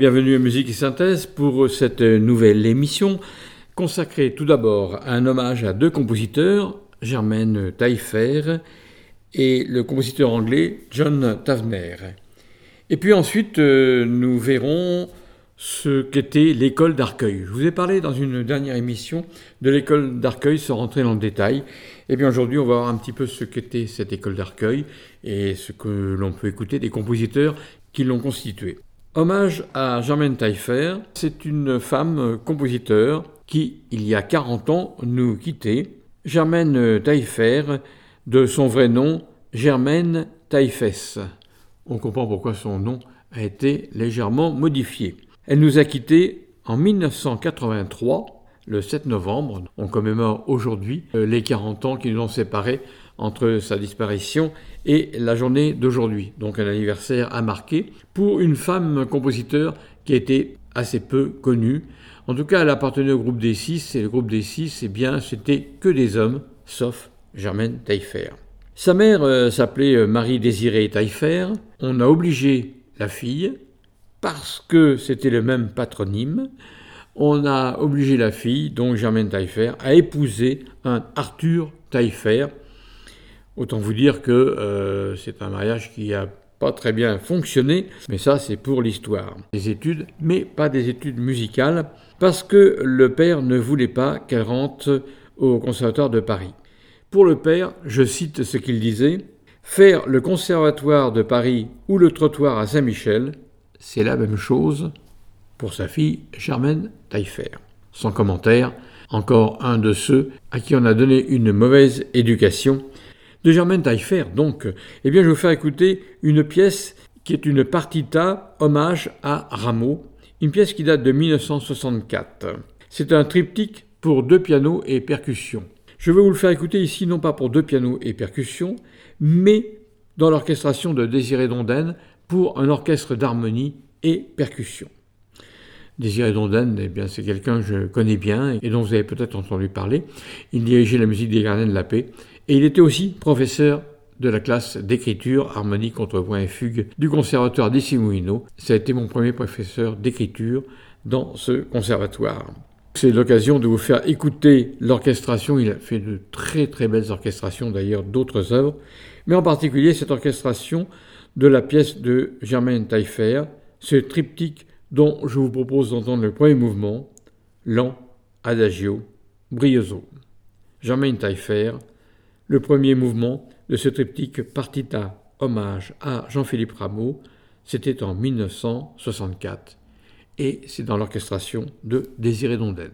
Bienvenue à Musique et Synthèse pour cette nouvelle émission consacrée tout d'abord à un hommage à deux compositeurs, Germaine Taillefer et le compositeur anglais John Tavener. Et puis ensuite, euh, nous verrons ce qu'était l'école d'Arcueil. Je vous ai parlé dans une dernière émission de l'école d'Arcueil sans rentrer dans le détail. Et bien aujourd'hui, on va voir un petit peu ce qu'était cette école d'Arcueil et ce que l'on peut écouter des compositeurs qui l'ont constituée. Hommage à Germaine Taillefer, c'est une femme compositeur qui, il y a 40 ans, nous quittait. Germaine Taillefer, de son vrai nom, Germaine Taillefesse. On comprend pourquoi son nom a été légèrement modifié. Elle nous a quittés en 1983, le 7 novembre. On commémore aujourd'hui les 40 ans qui nous ont séparés entre sa disparition et la journée d'aujourd'hui. Donc un anniversaire à marquer pour une femme compositeur qui été assez peu connue. En tout cas, elle appartenait au groupe des six, et le groupe des six, eh bien, c'était que des hommes, sauf Germaine Taillefer. Sa mère euh, s'appelait euh, Marie-Désirée Taillefer. On a obligé la fille, parce que c'était le même patronyme, on a obligé la fille, donc Germaine Taillefer, à épouser un Arthur Taillefer. Autant vous dire que euh, c'est un mariage qui a pas très bien fonctionné, mais ça c'est pour l'histoire. Des études, mais pas des études musicales, parce que le père ne voulait pas qu'elle rentre au Conservatoire de Paris. Pour le père, je cite ce qu'il disait, Faire le Conservatoire de Paris ou le trottoir à Saint-Michel, c'est la même chose pour sa fille Germaine Taillefer. Sans commentaire, encore un de ceux à qui on a donné une mauvaise éducation. De Germaine Taillefer, donc, eh bien, je vais vous faire écouter une pièce qui est une partita hommage à Rameau, une pièce qui date de 1964. C'est un triptyque pour deux pianos et percussions. Je vais vous le faire écouter ici, non pas pour deux pianos et percussions, mais dans l'orchestration de Désiré Donden pour un orchestre d'harmonie et percussion. Désiré Donden, eh bien, c'est quelqu'un que je connais bien et dont vous avez peut-être entendu parler. Il dirigeait la musique des Gardiens de la Paix et il était aussi professeur de la classe d'écriture, harmonie, contrepoint et fugue du conservatoire d'Issimouino. Ça a été mon premier professeur d'écriture dans ce conservatoire. C'est l'occasion de vous faire écouter l'orchestration. Il a fait de très très belles orchestrations d'ailleurs d'autres œuvres, mais en particulier cette orchestration de la pièce de Germaine Taillefer, ce triptyque dont je vous propose d'entendre le premier mouvement, lent, adagio, brioso. Germaine Taillefer, le premier mouvement de ce triptyque Partita, hommage à Jean-Philippe Rameau, c'était en 1964 et c'est dans l'orchestration de Désiré Donden.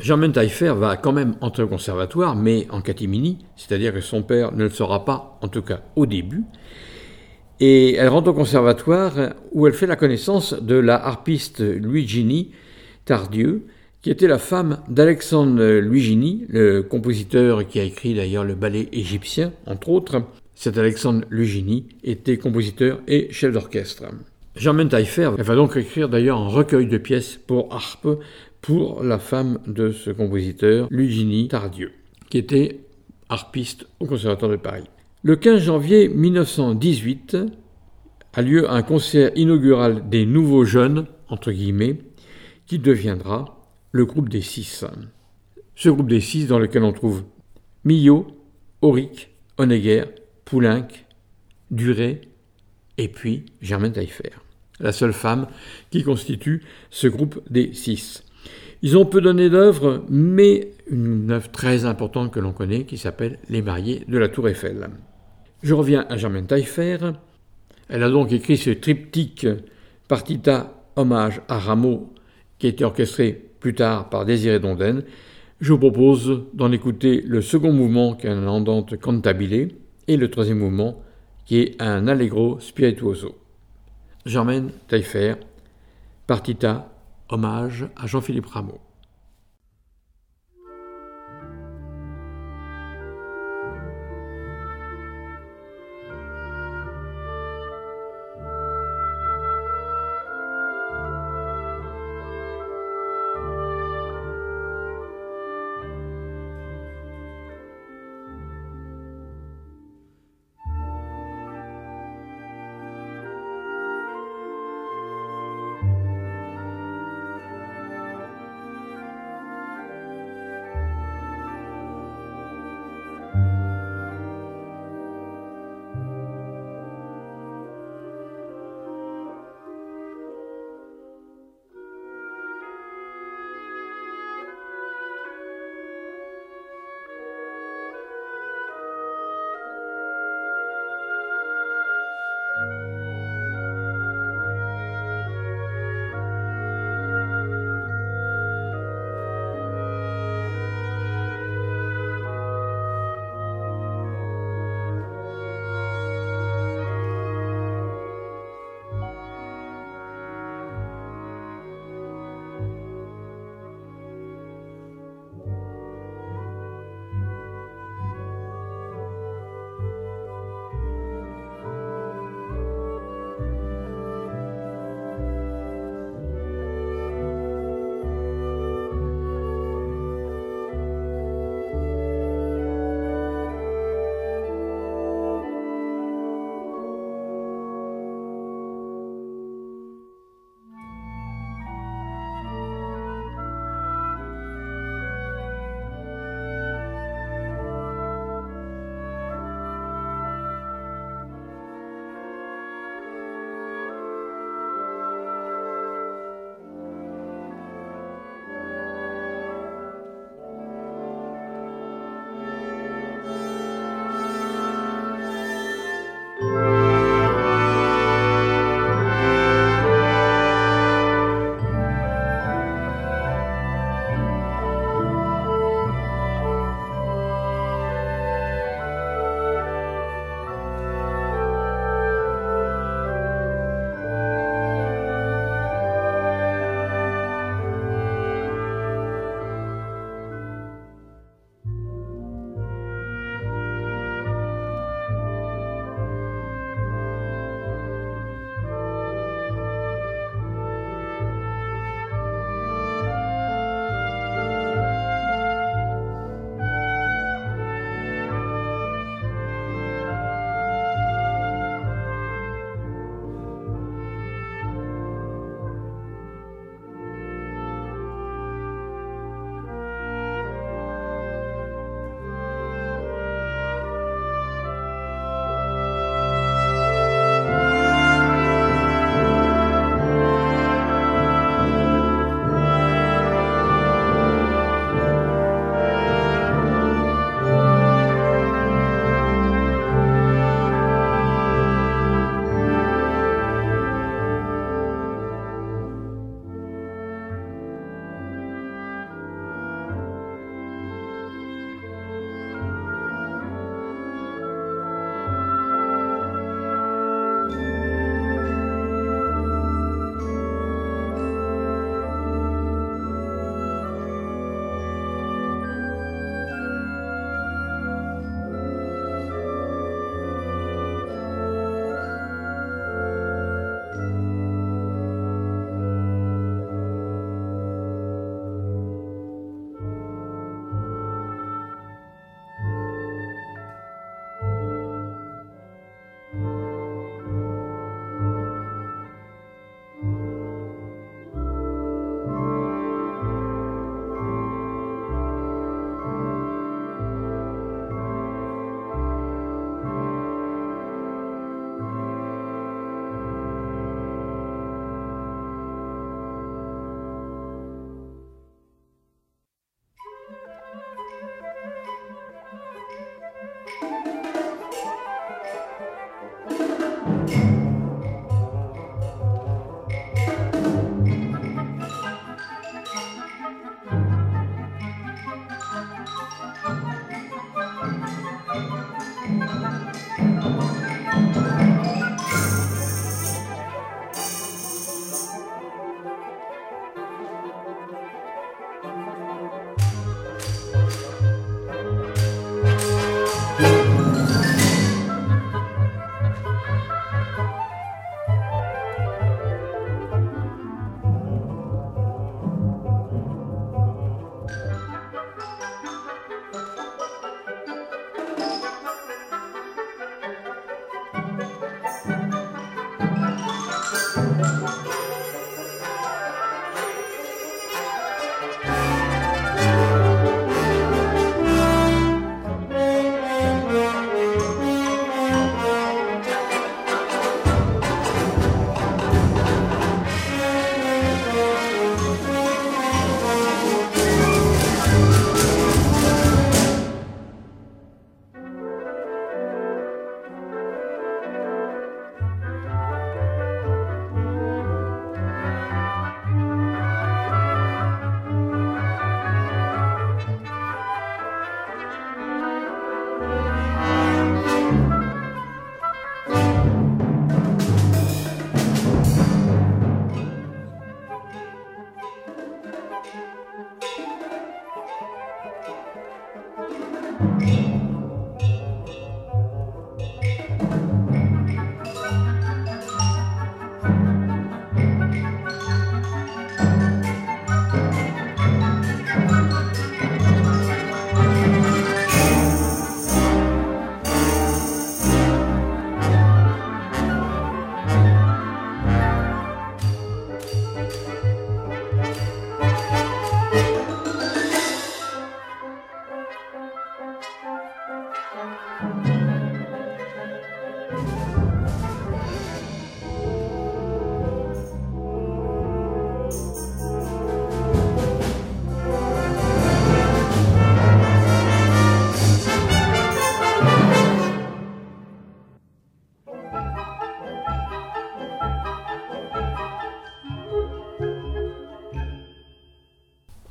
Germaine Taillefer va quand même entrer au conservatoire, mais en catimini, c'est-à-dire que son père ne le saura pas, en tout cas au début. Et elle rentre au conservatoire où elle fait la connaissance de la harpiste Luigini Tardieu, qui était la femme d'Alexandre Luigini, le compositeur qui a écrit d'ailleurs le ballet égyptien, entre autres. Cet Alexandre Luigini était compositeur et chef d'orchestre. Germaine Taillefer va donc écrire d'ailleurs un recueil de pièces pour harpe pour la femme de ce compositeur, Luigini Tardieu, qui était harpiste au Conservatoire de Paris. Le 15 janvier 1918 a lieu un concert inaugural des nouveaux jeunes, entre guillemets, qui deviendra le groupe des six. Ce groupe des six dans lequel on trouve Millot, Auric, Honegger, Poulenc, Duret et puis Germaine Taillefer, la seule femme qui constitue ce groupe des six. Ils ont peu donné d'œuvres, mais une œuvre très importante que l'on connaît qui s'appelle Les mariés de la Tour Eiffel. Je reviens à Germaine Taillefer. Elle a donc écrit ce triptyque Partita hommage à Rameau qui a été orchestré plus tard par Désiré Donden. Je vous propose d'en écouter le second mouvement qui est un andante cantabile et le troisième mouvement qui est un allegro spirituoso. Germaine Taillefer, Partita Hommage à Jean-Philippe Rameau.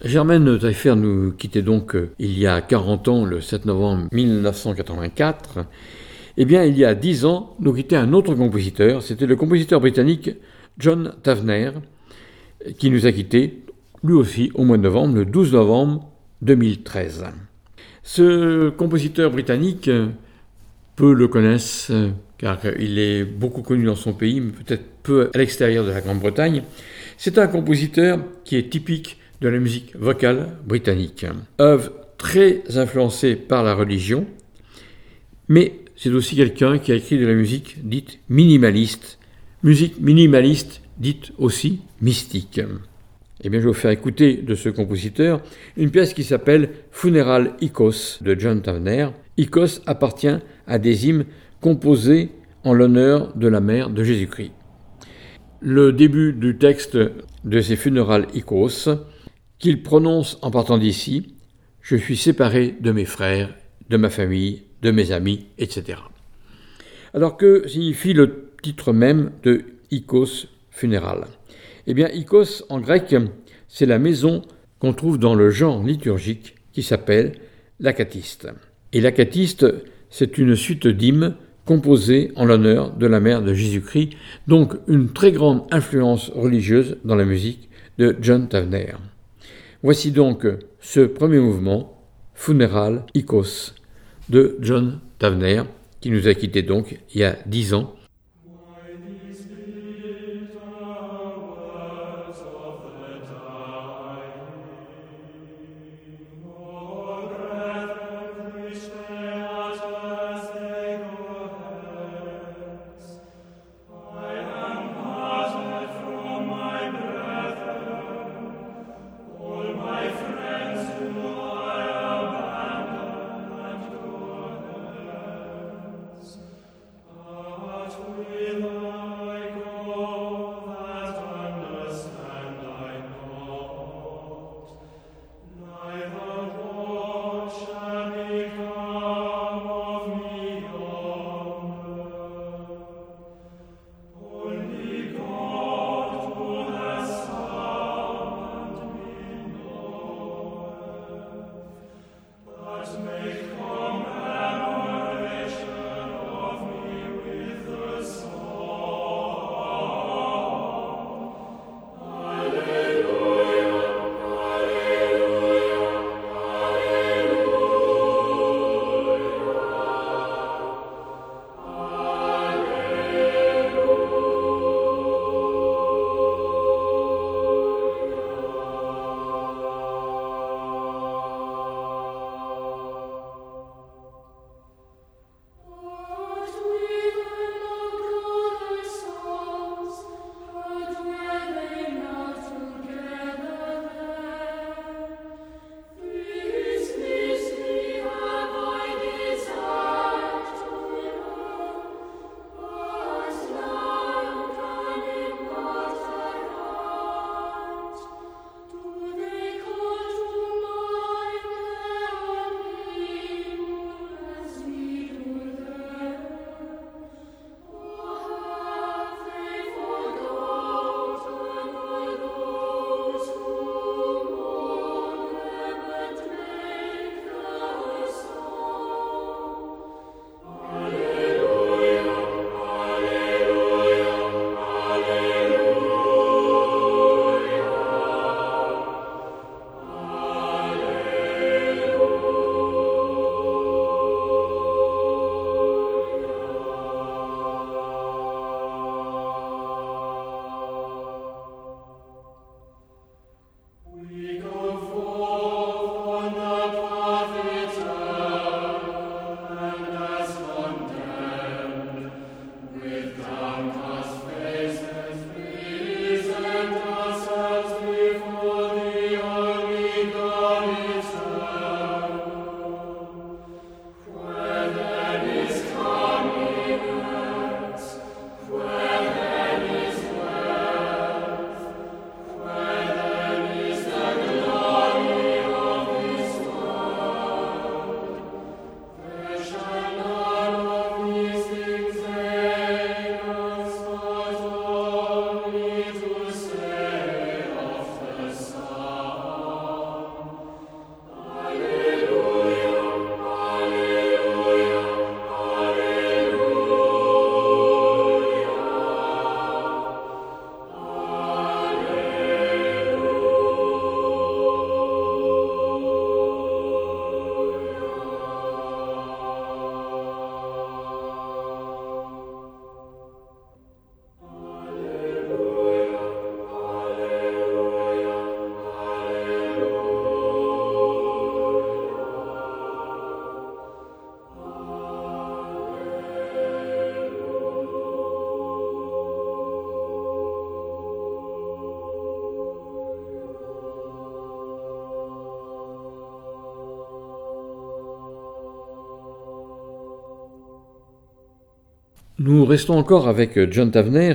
Germaine Taillefer nous quittait donc euh, il y a 40 ans, le 7 novembre 1984. Eh bien, il y a 10 ans, nous quittait un autre compositeur, c'était le compositeur britannique John Tavener, qui nous a quittés, lui aussi, au mois de novembre, le 12 novembre 2013. Ce compositeur britannique, peu le connaissent, car il est beaucoup connu dans son pays, mais peut-être peu à l'extérieur de la Grande-Bretagne. C'est un compositeur qui est typique de la musique vocale britannique. Œuvre très influencée par la religion, mais c'est aussi quelqu'un qui a écrit de la musique dite minimaliste, musique minimaliste dite aussi mystique. Eh bien, je vais vous faire écouter de ce compositeur une pièce qui s'appelle Funeral Icos de John Tavener. Icos appartient à des hymnes composés en l'honneur de la mère de Jésus-Christ. Le début du texte de ces Funeral Icos qu'il prononce en partant d'ici Je suis séparé de mes frères, de ma famille, de mes amis, etc. Alors que signifie le titre même de Icos funéral Eh bien, Icos en grec, c'est la maison qu'on trouve dans le genre liturgique qui s'appelle l'acatiste. Et l'acatiste, c'est une suite d'hymnes composés en l'honneur de la mère de Jésus-Christ, donc une très grande influence religieuse dans la musique de John Tavener. Voici donc ce premier mouvement, Funeral Icos, de John Tavener, qui nous a quittés donc il y a dix ans Nous restons encore avec John Tavener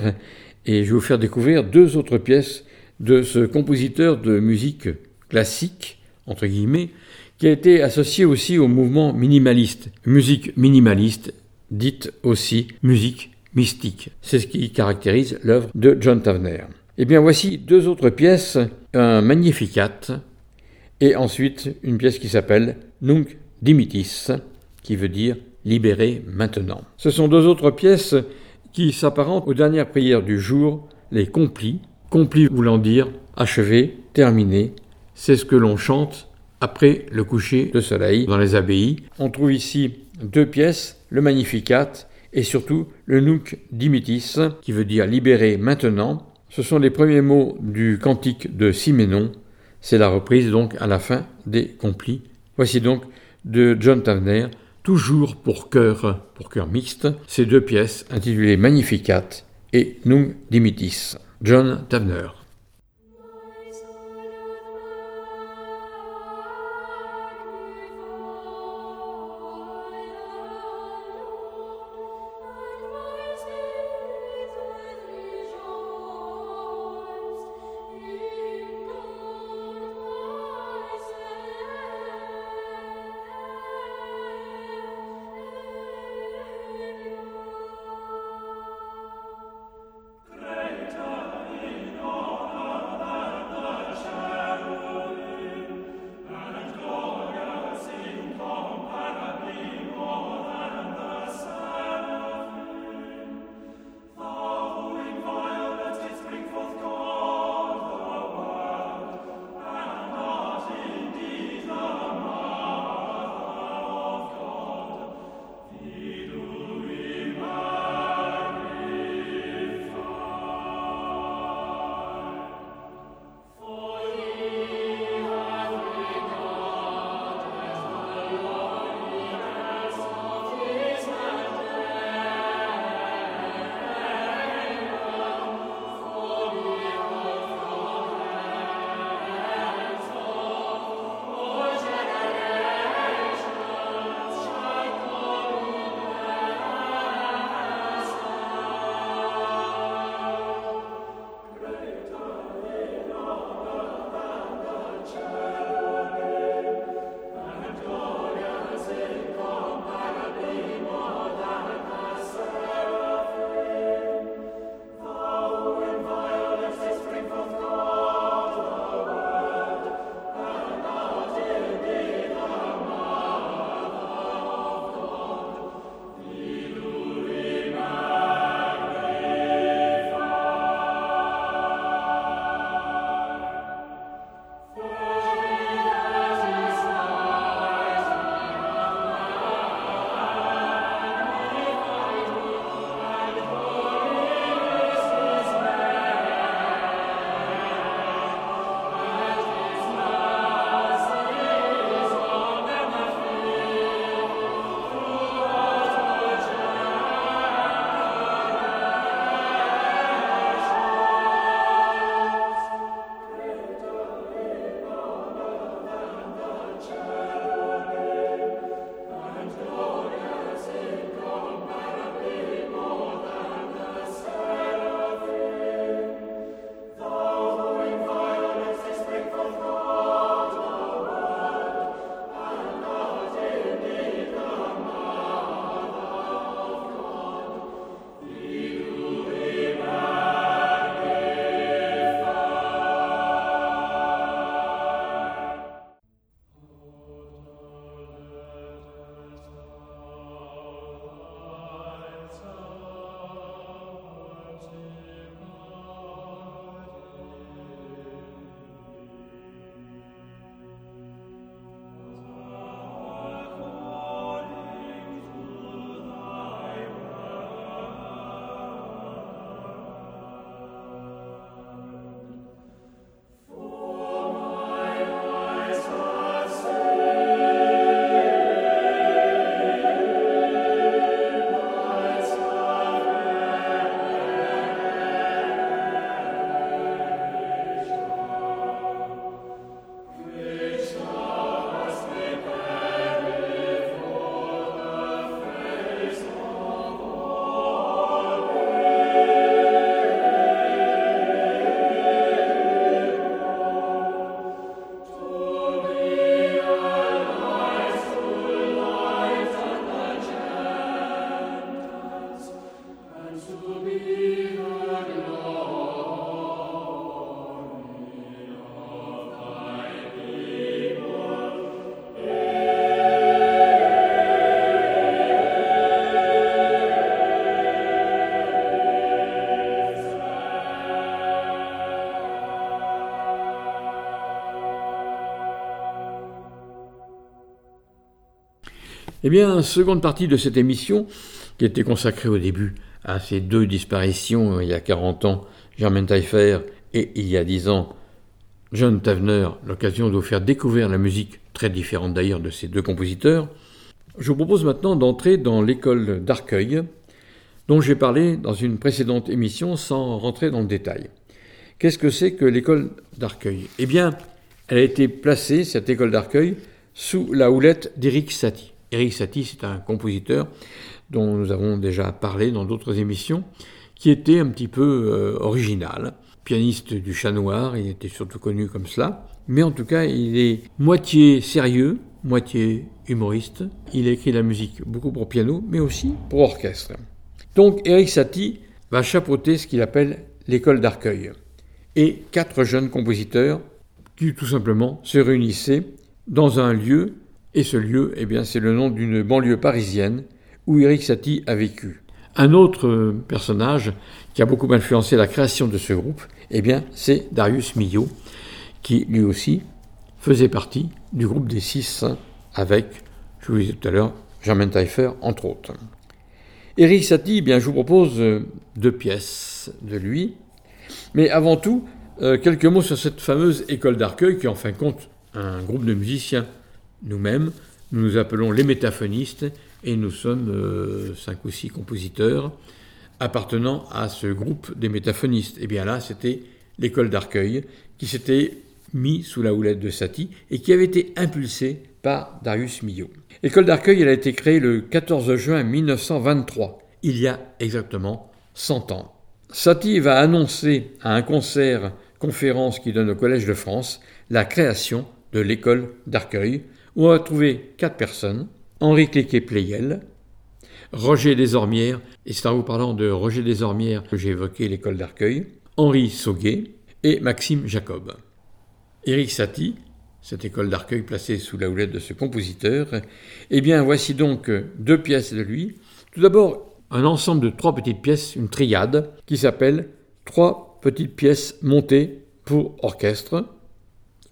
et je vais vous faire découvrir deux autres pièces de ce compositeur de musique classique, entre guillemets, qui a été associé aussi au mouvement minimaliste. Musique minimaliste, dite aussi musique mystique. C'est ce qui caractérise l'œuvre de John Tavener. Eh bien, voici deux autres pièces, un Magnificat et ensuite une pièce qui s'appelle Nunc Dimitis, qui veut dire libéré maintenant. Ce sont deux autres pièces qui s'apparentent aux dernières prières du jour, les complis, complis voulant dire achevé, terminé. C'est ce que l'on chante après le coucher de soleil dans les abbayes. On trouve ici deux pièces, le Magnificat et surtout le Nunc Dimitis, qui veut dire libéré maintenant. Ce sont les premiers mots du cantique de Siménon. C'est la reprise donc à la fin des complis. Voici donc de John Tavener, toujours pour chœur, pour chœur mixte, ces deux pièces intitulées Magnificat et Nunc Dimitis. John Tavener. Eh bien, seconde partie de cette émission, qui était consacrée au début à ces deux disparitions il y a 40 ans, Germaine Taillefer et il y a 10 ans, John Tavener, l'occasion de vous faire découvrir la musique, très différente d'ailleurs de ces deux compositeurs. Je vous propose maintenant d'entrer dans l'école d'Arcueil, dont j'ai parlé dans une précédente émission sans rentrer dans le détail. Qu'est-ce que c'est que l'école d'Arcueil? Eh bien, elle a été placée, cette école d'Arcueil, sous la houlette d'Éric Satie. Éric Satie, c'est un compositeur dont nous avons déjà parlé dans d'autres émissions, qui était un petit peu euh, original. Pianiste du chat noir, il était surtout connu comme cela. Mais en tout cas, il est moitié sérieux, moitié humoriste. Il a écrit la musique beaucoup pour piano, mais aussi pour orchestre. Donc Éric Satie va chapeauter ce qu'il appelle l'école d'Arcueil. Et quatre jeunes compositeurs qui tout simplement se réunissaient dans un lieu, et ce lieu, eh bien, c'est le nom d'une banlieue parisienne où Éric Satie a vécu. Un autre personnage qui a beaucoup influencé la création de ce groupe, eh bien, c'est Darius Milhaud, qui lui aussi faisait partie du groupe des six avec, je vous disais tout à l'heure, Germaine Taillefer, entre autres. Éric Satie, eh bien, je vous propose deux pièces de lui, mais avant tout, euh, quelques mots sur cette fameuse école d'Arcueil qui, en fin de compte, un groupe de musiciens. Nous-mêmes, nous nous appelons les métaphonistes et nous sommes euh, cinq ou six compositeurs appartenant à ce groupe des métaphonistes. Et bien là, c'était l'école d'Arcueil qui s'était mis sous la houlette de Satie et qui avait été impulsée par Darius Milhaud. L'école d'Arcueil, elle a été créée le 14 juin 1923, il y a exactement 100 ans. Satie va annoncer à un concert conférence qui donne au Collège de France la création de l'école d'Arcueil, on va trouver quatre personnes Henri Cléquet-Pleyel, Roger Desormières, et c'est en vous parlant de Roger Desormières que j'ai évoqué l'école d'Arcueil, Henri Sauguet et Maxime Jacob. Éric Satie, cette école d'Arcueil placée sous la houlette de ce compositeur, eh bien voici donc deux pièces de lui. Tout d'abord, un ensemble de trois petites pièces, une triade, qui s'appelle Trois petites pièces montées pour orchestre.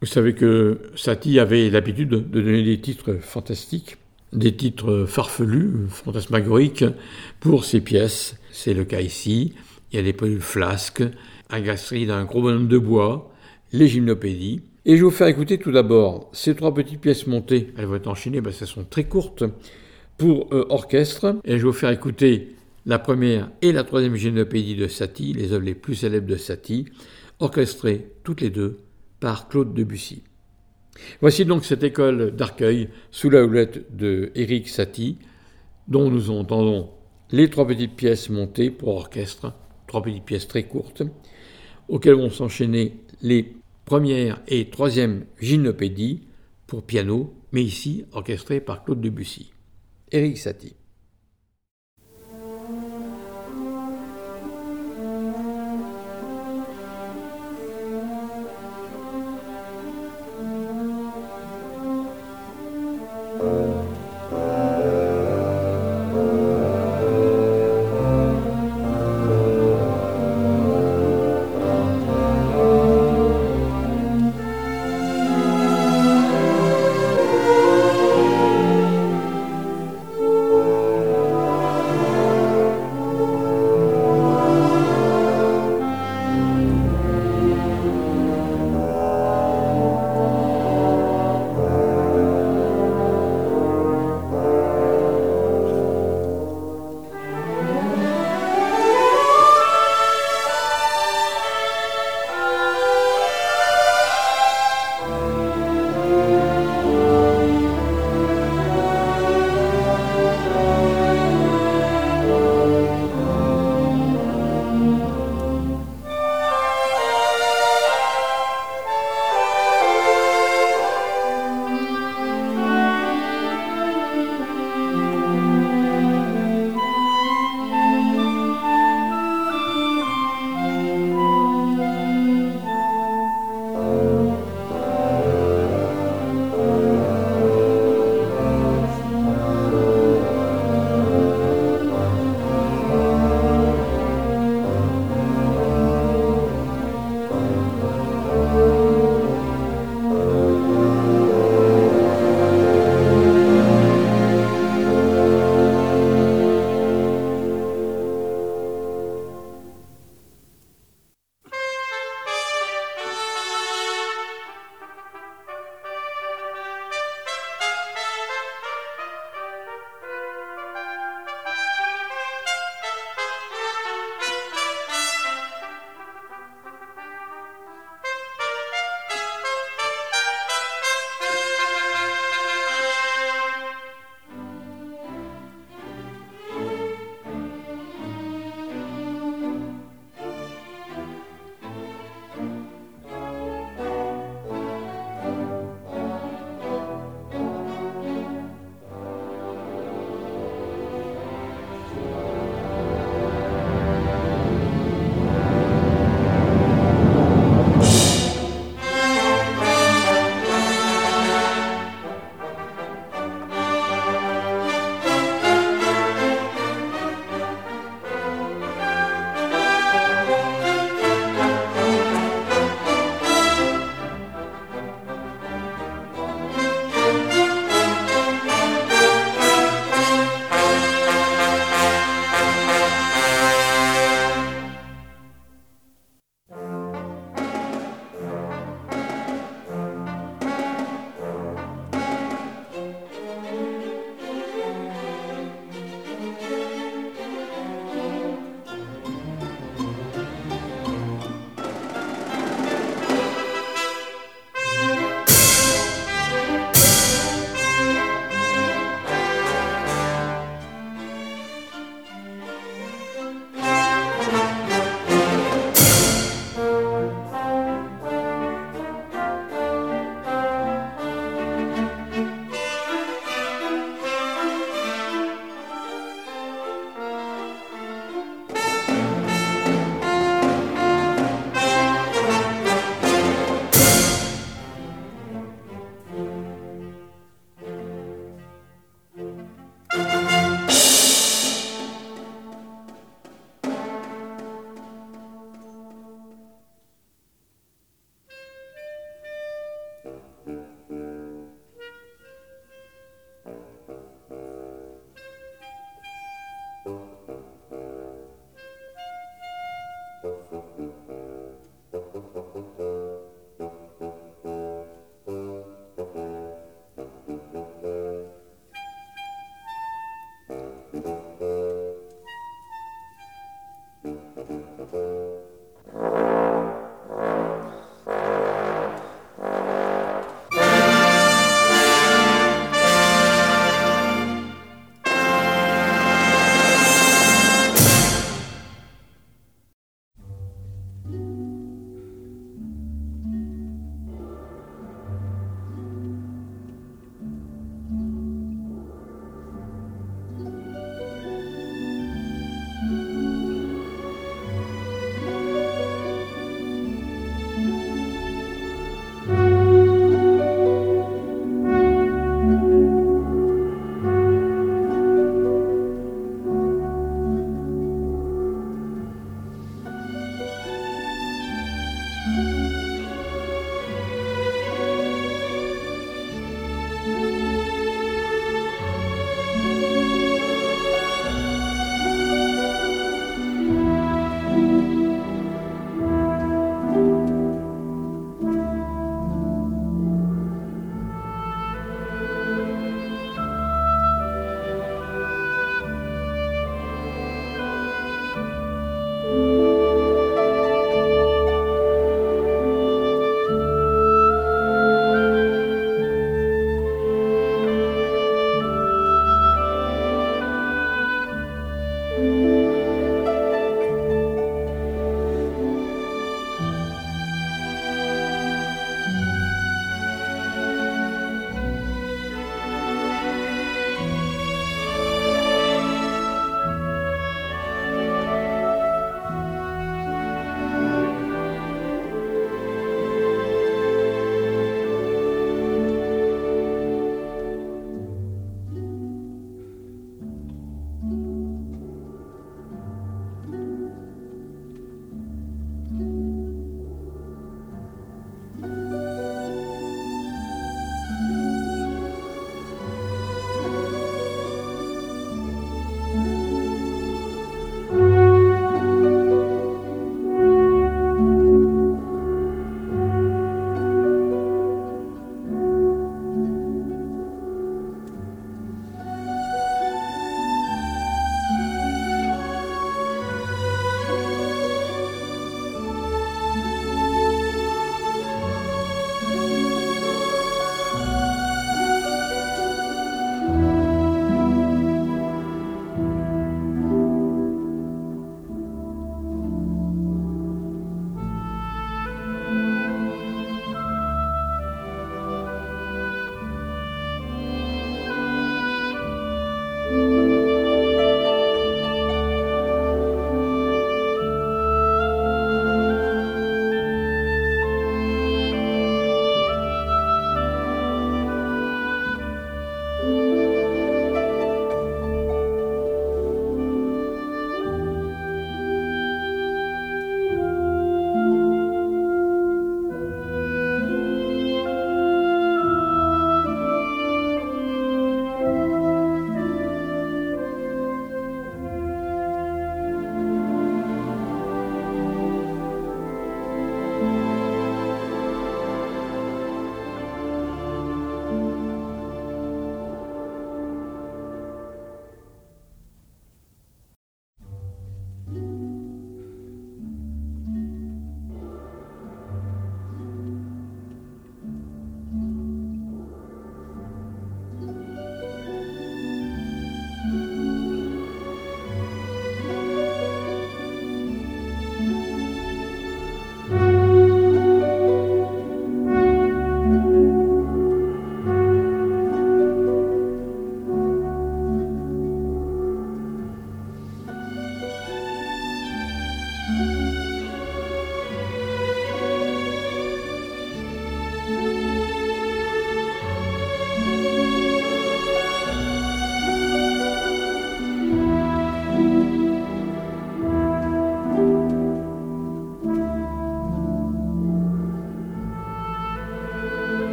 Vous savez que Satie avait l'habitude de donner des titres fantastiques, des titres farfelus, fantasmagoriques, pour ses pièces. C'est le cas ici. Il y a des pelules flasques, agaceries d'un gros bonhomme de bois, les gymnopédies. Et je vais vous faire écouter tout d'abord ces trois petites pièces montées. Elles vont être enchaînées, parce qu'elles sont très courtes pour euh, orchestre. Et je vais vous faire écouter la première et la troisième gymnopédie de Satie, les œuvres les plus célèbres de Satie, orchestrées toutes les deux par Claude Debussy. Voici donc cette école d'Arcueil sous la houlette de Éric Satie, dont nous entendons les trois petites pièces montées pour orchestre, trois petites pièces très courtes, auxquelles vont s'enchaîner les premières et troisième gymnopédies pour piano, mais ici orchestrées par Claude Debussy. Éric Satie.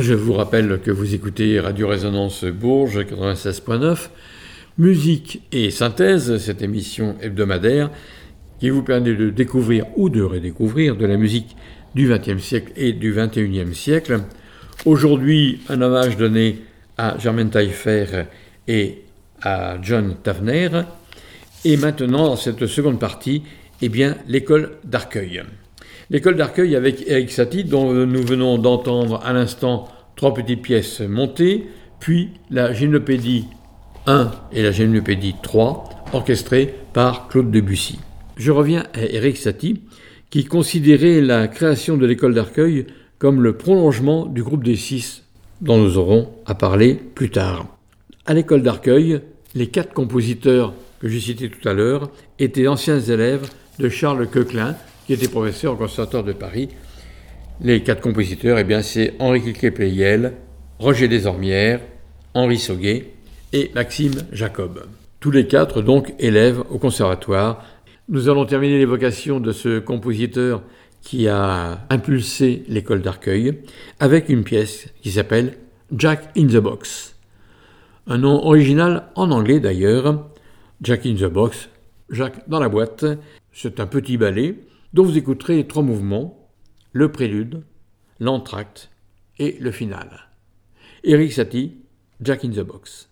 Je vous rappelle que vous écoutez Radio Résonance Bourges 96.9, musique et synthèse, cette émission hebdomadaire qui vous permet de découvrir ou de redécouvrir de la musique du XXe siècle et du XXIe siècle. Aujourd'hui, un hommage donné à Germaine Taillefer et à John Tavener. Et maintenant, dans cette seconde partie, eh bien, l'école d'Arcueil. L'école d'Arcueil avec Eric Satie, dont nous venons d'entendre à l'instant trois petites pièces montées, puis la Gymnopédie 1 et la Gymnopédie 3, orchestrées par Claude Debussy. Je reviens à Eric Satie, qui considérait la création de l'école d'Arcueil comme le prolongement du groupe des six, dont nous aurons à parler plus tard. À l'école d'Arcueil, les quatre compositeurs que j'ai cités tout à l'heure étaient anciens élèves de Charles Coquelin, qui était professeur au Conservatoire de Paris. Les quatre compositeurs, eh c'est Henri Cliquet-Pleyel, Roger Desormières, Henri Sauguet et Maxime Jacob. Tous les quatre, donc, élèves au Conservatoire. Nous allons terminer l'évocation de ce compositeur qui a impulsé l'école d'Arcueil avec une pièce qui s'appelle Jack in the Box. Un nom original en anglais d'ailleurs, Jack in the Box, Jacques dans la boîte. C'est un petit ballet dont vous écouterez trois mouvements, le prélude, l'entracte et le final. Eric Satie, Jack in the Box.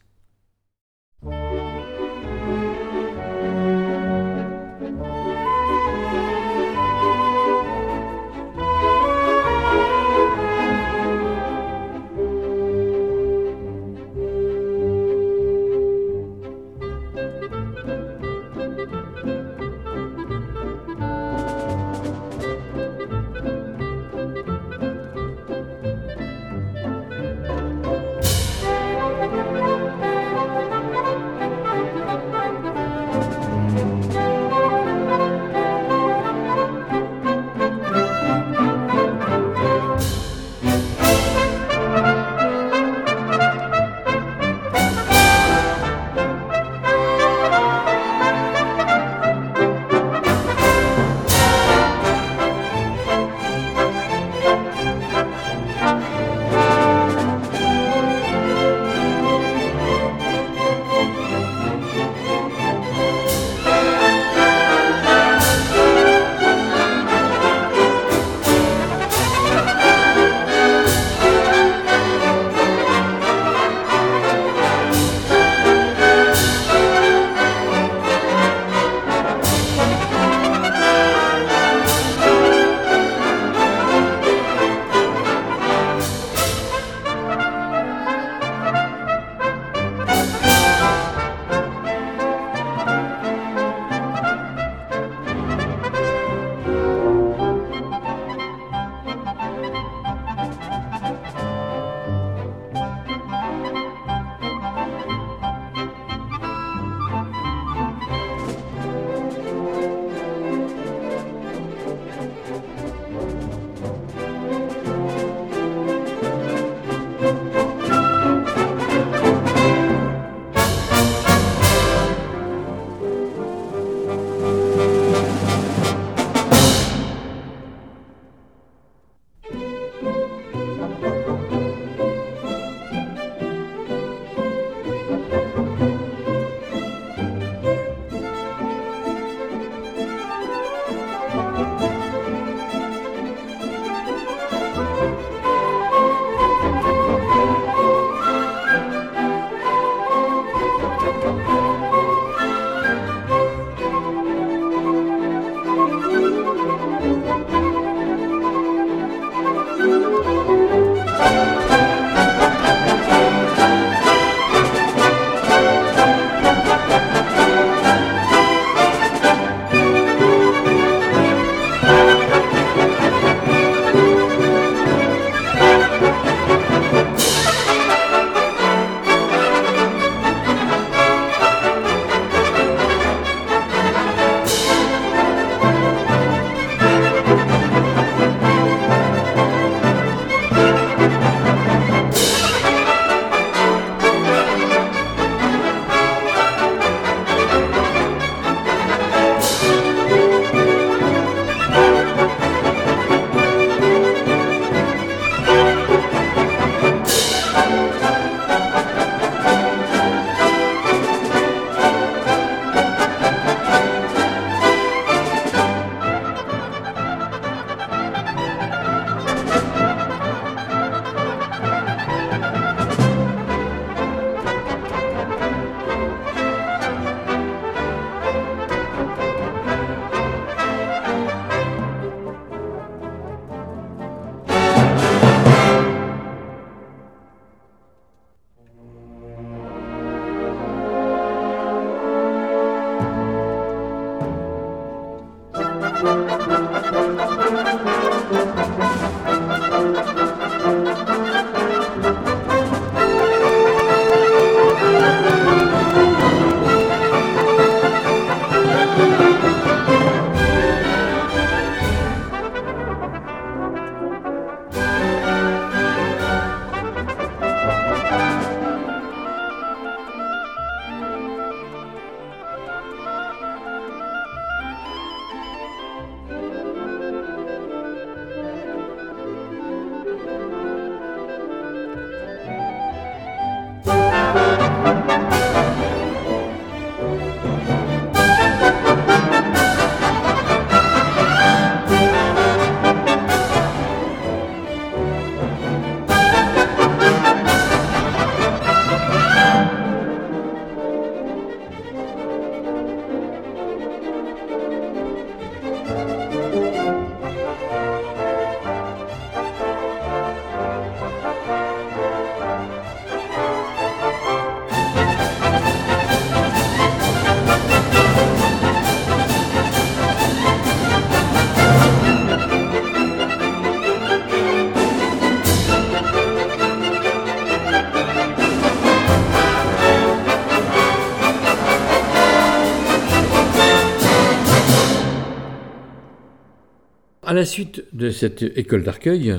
À la suite de cette école d'Arcueil,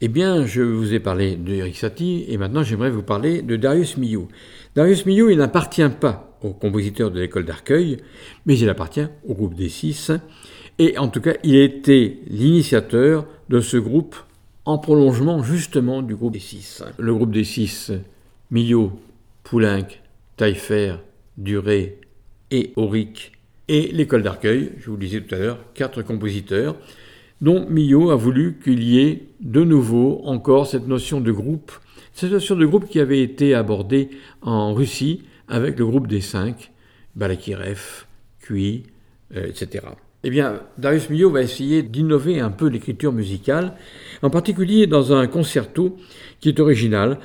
eh bien, je vous ai parlé de Eric Satie et maintenant j'aimerais vous parler de Darius Milhaud. Darius Milhaud, il n'appartient pas au compositeur de l'école d'Arcueil, mais il appartient au groupe des six. Et en tout cas, il été l'initiateur de ce groupe en prolongement justement du groupe des six. Le groupe des six, Milhaud, Poulenc, Taillefer, Duré et Auric, et l'école d'Arcueil, je vous le disais tout à l'heure, quatre compositeurs dont Millot a voulu qu'il y ait de nouveau encore cette notion de groupe, cette notion de groupe qui avait été abordée en Russie avec le groupe des cinq, Balakirev, Cui, euh, etc. Eh bien, Darius Milhaud va essayer d'innover un peu l'écriture musicale, en particulier dans un concerto qui est original,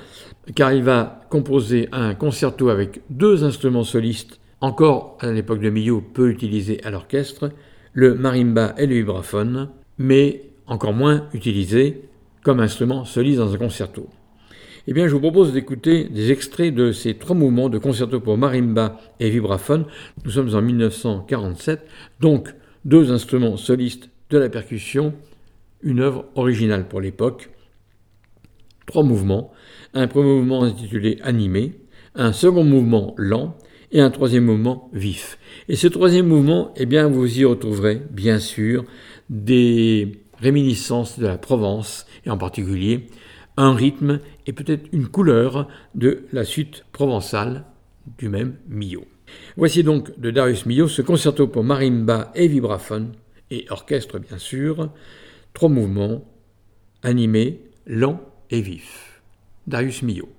car il va composer un concerto avec deux instruments solistes, encore à l'époque de Milhaud peu utilisés à l'orchestre, le marimba et le vibraphone, mais encore moins utilisé comme instrument soliste dans un concerto. Eh bien, je vous propose d'écouter des extraits de ces trois mouvements de concerto pour marimba et vibraphone. Nous sommes en 1947, donc deux instruments solistes de la percussion, une œuvre originale pour l'époque. Trois mouvements, un premier mouvement intitulé animé, un second mouvement lent et un troisième mouvement vif. Et ce troisième mouvement, eh bien, vous y retrouverez, bien sûr, des réminiscences de la Provence, et en particulier un rythme et peut-être une couleur de la suite provençale du même Milhaud. Voici donc de Darius Milhaud ce concerto pour marimba et vibraphone, et orchestre bien sûr, trois mouvements, animés, lents et vifs. Darius Milhaud.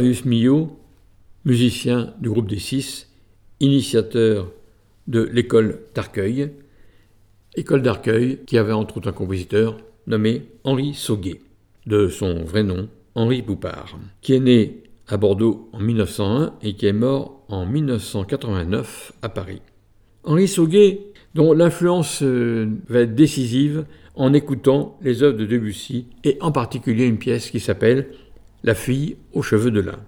Darius Milhaud, musicien du groupe des Six, initiateur de l'école d'Arcueil, école d'Arcueil qui avait entre autres un compositeur nommé Henri Sauguet, de son vrai nom Henri Boupard, qui est né à Bordeaux en 1901 et qui est mort en 1989 à Paris. Henri Sauguet, dont l'influence euh, va être décisive en écoutant les œuvres de Debussy et en particulier une pièce qui s'appelle la fille aux cheveux de lin.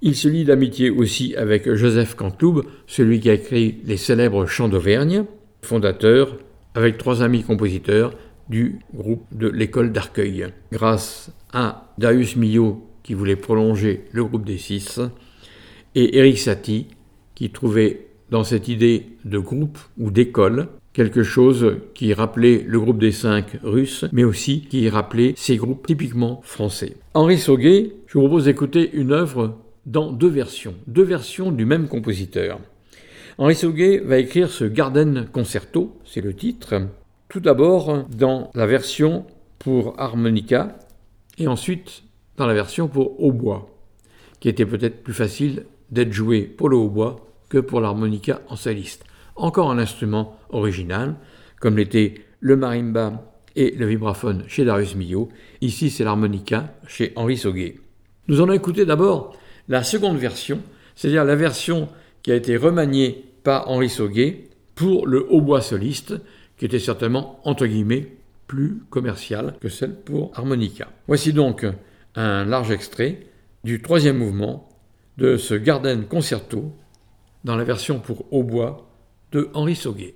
Il se lie d'amitié aussi avec Joseph Cantoub, celui qui a écrit les célèbres Chants d'Auvergne, fondateur, avec trois amis compositeurs, du groupe de l'école d'Arcueil. Grâce à Darius Milhaud, qui voulait prolonger le groupe des six, et Eric Satie, qui trouvait dans cette idée de groupe ou d'école quelque chose qui rappelait le groupe des cinq russes, mais aussi qui rappelait ces groupes typiquement français. Henri Sauguet, je vous propose d'écouter une œuvre dans deux versions, deux versions du même compositeur. Henri Sauguet va écrire ce Garden Concerto, c'est le titre, tout d'abord dans la version pour harmonica et ensuite dans la version pour hautbois, qui était peut-être plus facile d'être joué pour le hautbois que pour l'harmonica en soliste encore un instrument original, comme l'étaient le marimba et le vibraphone chez Darius Milhaud. Ici, c'est l'harmonica chez Henri Sauguet. Nous allons écouter d'abord la seconde version, c'est-à-dire la version qui a été remaniée par Henri Sauguet pour le hautbois soliste, qui était certainement, entre guillemets, plus commercial que celle pour harmonica. Voici donc un large extrait du troisième mouvement de ce Garden Concerto dans la version pour hautbois de Henri Sauguet.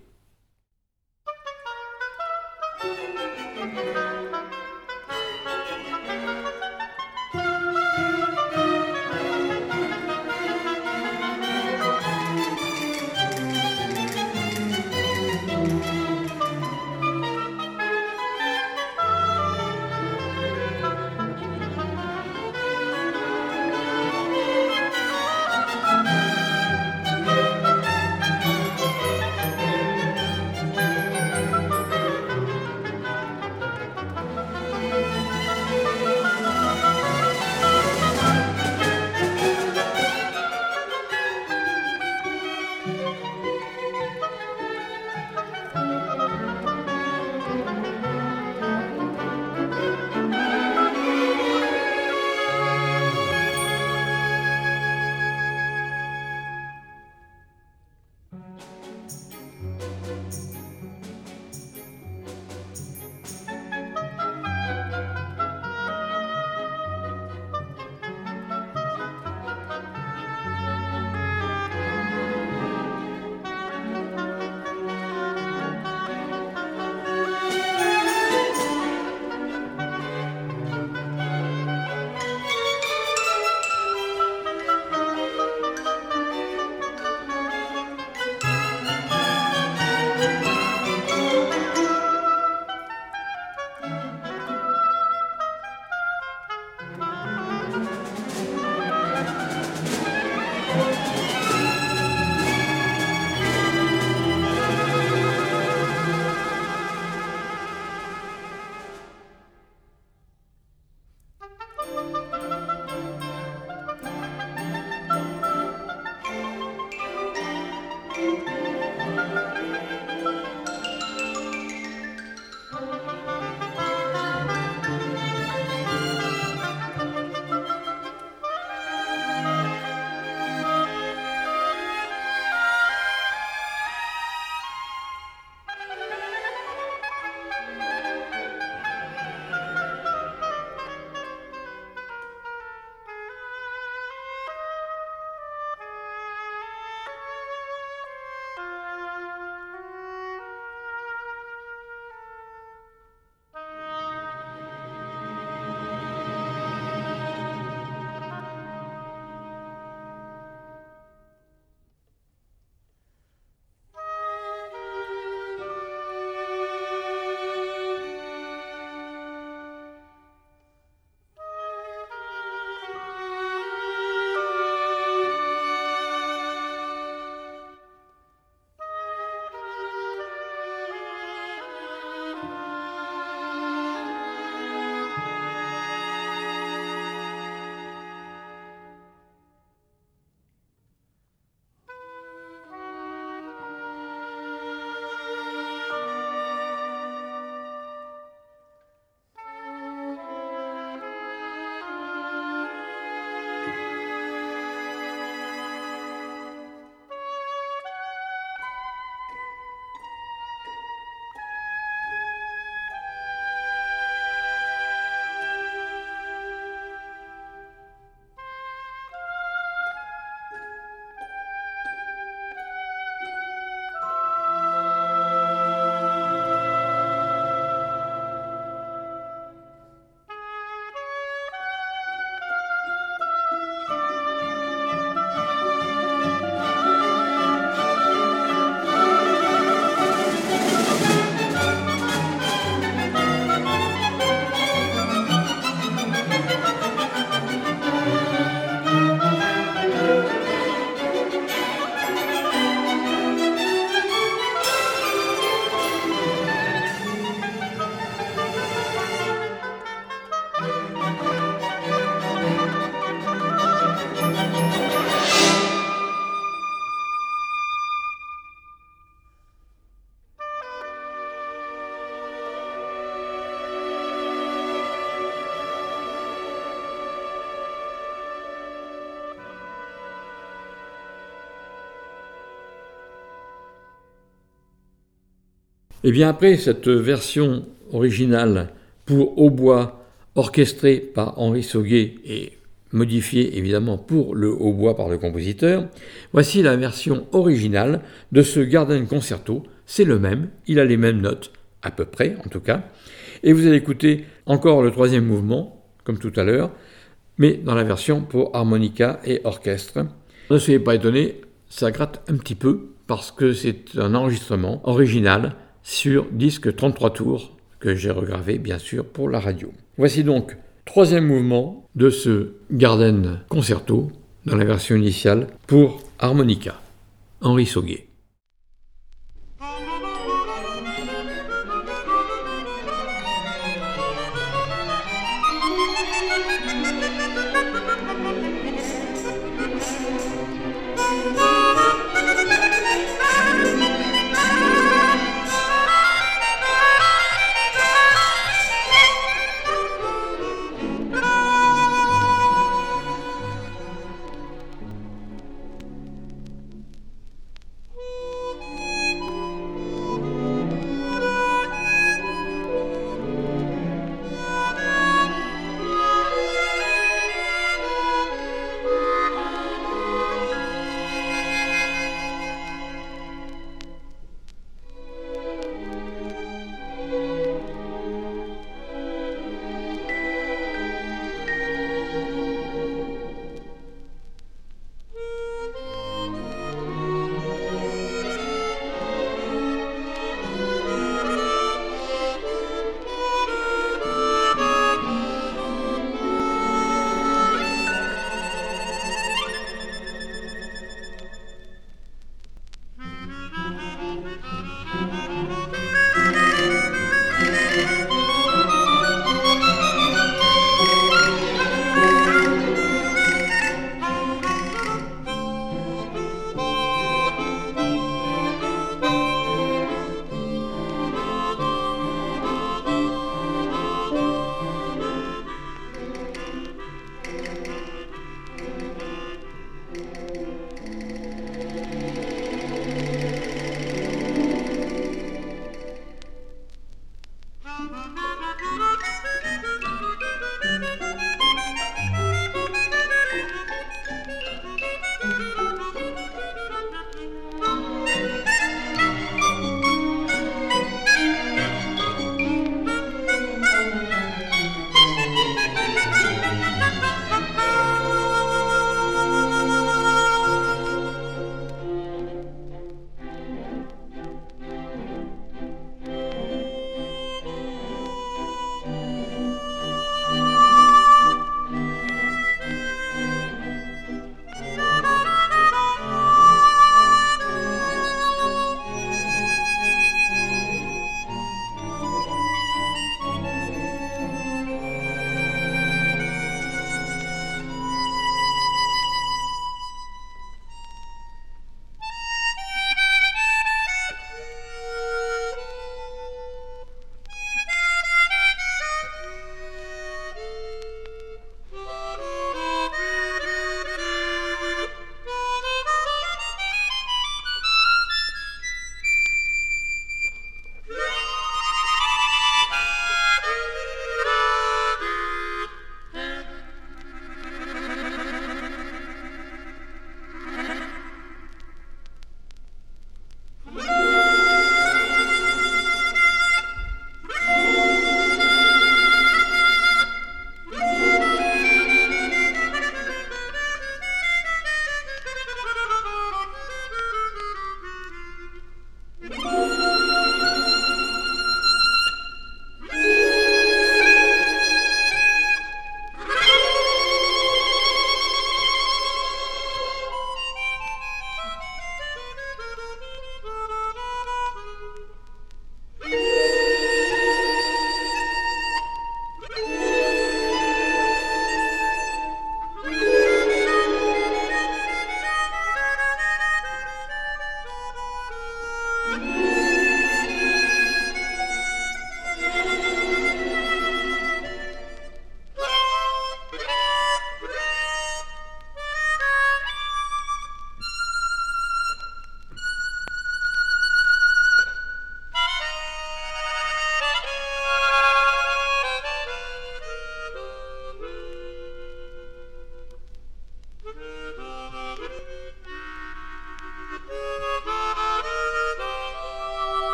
Et eh bien après cette version originale pour hautbois orchestrée par Henri Sauguet et modifiée évidemment pour le hautbois par le compositeur, voici la version originale de ce Garden Concerto. C'est le même, il a les mêmes notes, à peu près en tout cas. Et vous allez écouter encore le troisième mouvement, comme tout à l'heure, mais dans la version pour harmonica et orchestre. Ne soyez pas étonnés, ça gratte un petit peu parce que c'est un enregistrement original sur disque 33 tours que j'ai regravé bien sûr pour la radio. Voici donc troisième mouvement de ce Garden Concerto dans la version initiale pour harmonica. Henri Sauguet.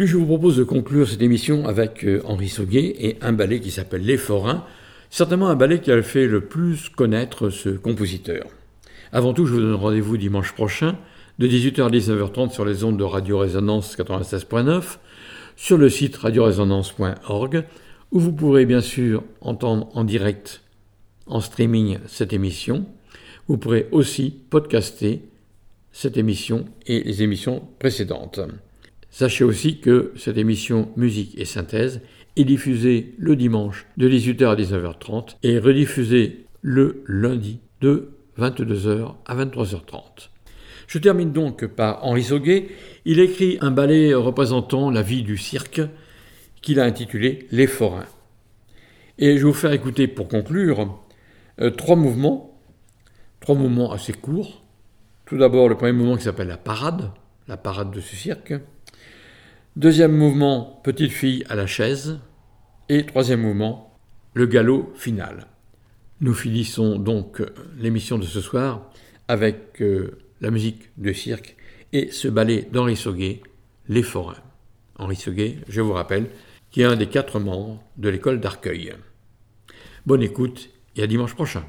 Puis je vous propose de conclure cette émission avec euh, Henri Sauguet et un ballet qui s'appelle Les Forains, certainement un ballet qui a fait le plus connaître ce compositeur. Avant tout, je vous donne rendez-vous dimanche prochain de 18h à 19h30 sur les ondes de Radio Résonance 96.9, sur le site radioresonance.org, où vous pourrez bien sûr entendre en direct, en streaming cette émission. Vous pourrez aussi podcaster cette émission et les émissions précédentes. Sachez aussi que cette émission Musique et Synthèse est diffusée le dimanche de 18h à 19h30 et rediffusée le lundi de 22h à 23h30. Je termine donc par Henri Sauguet. Il écrit un ballet représentant la vie du cirque qu'il a intitulé Les Forains. Et je vais vous faire écouter pour conclure euh, trois mouvements, trois mouvements assez courts. Tout d'abord le premier mouvement qui s'appelle la parade, la parade de ce cirque. Deuxième mouvement, petite fille à la chaise. Et troisième mouvement, le galop final. Nous finissons donc l'émission de ce soir avec euh, la musique de cirque et ce ballet d'Henri Sauguet, Les Forains. Henri Sauguet, je vous rappelle, qui est un des quatre membres de l'école d'Arcueil. Bonne écoute et à dimanche prochain.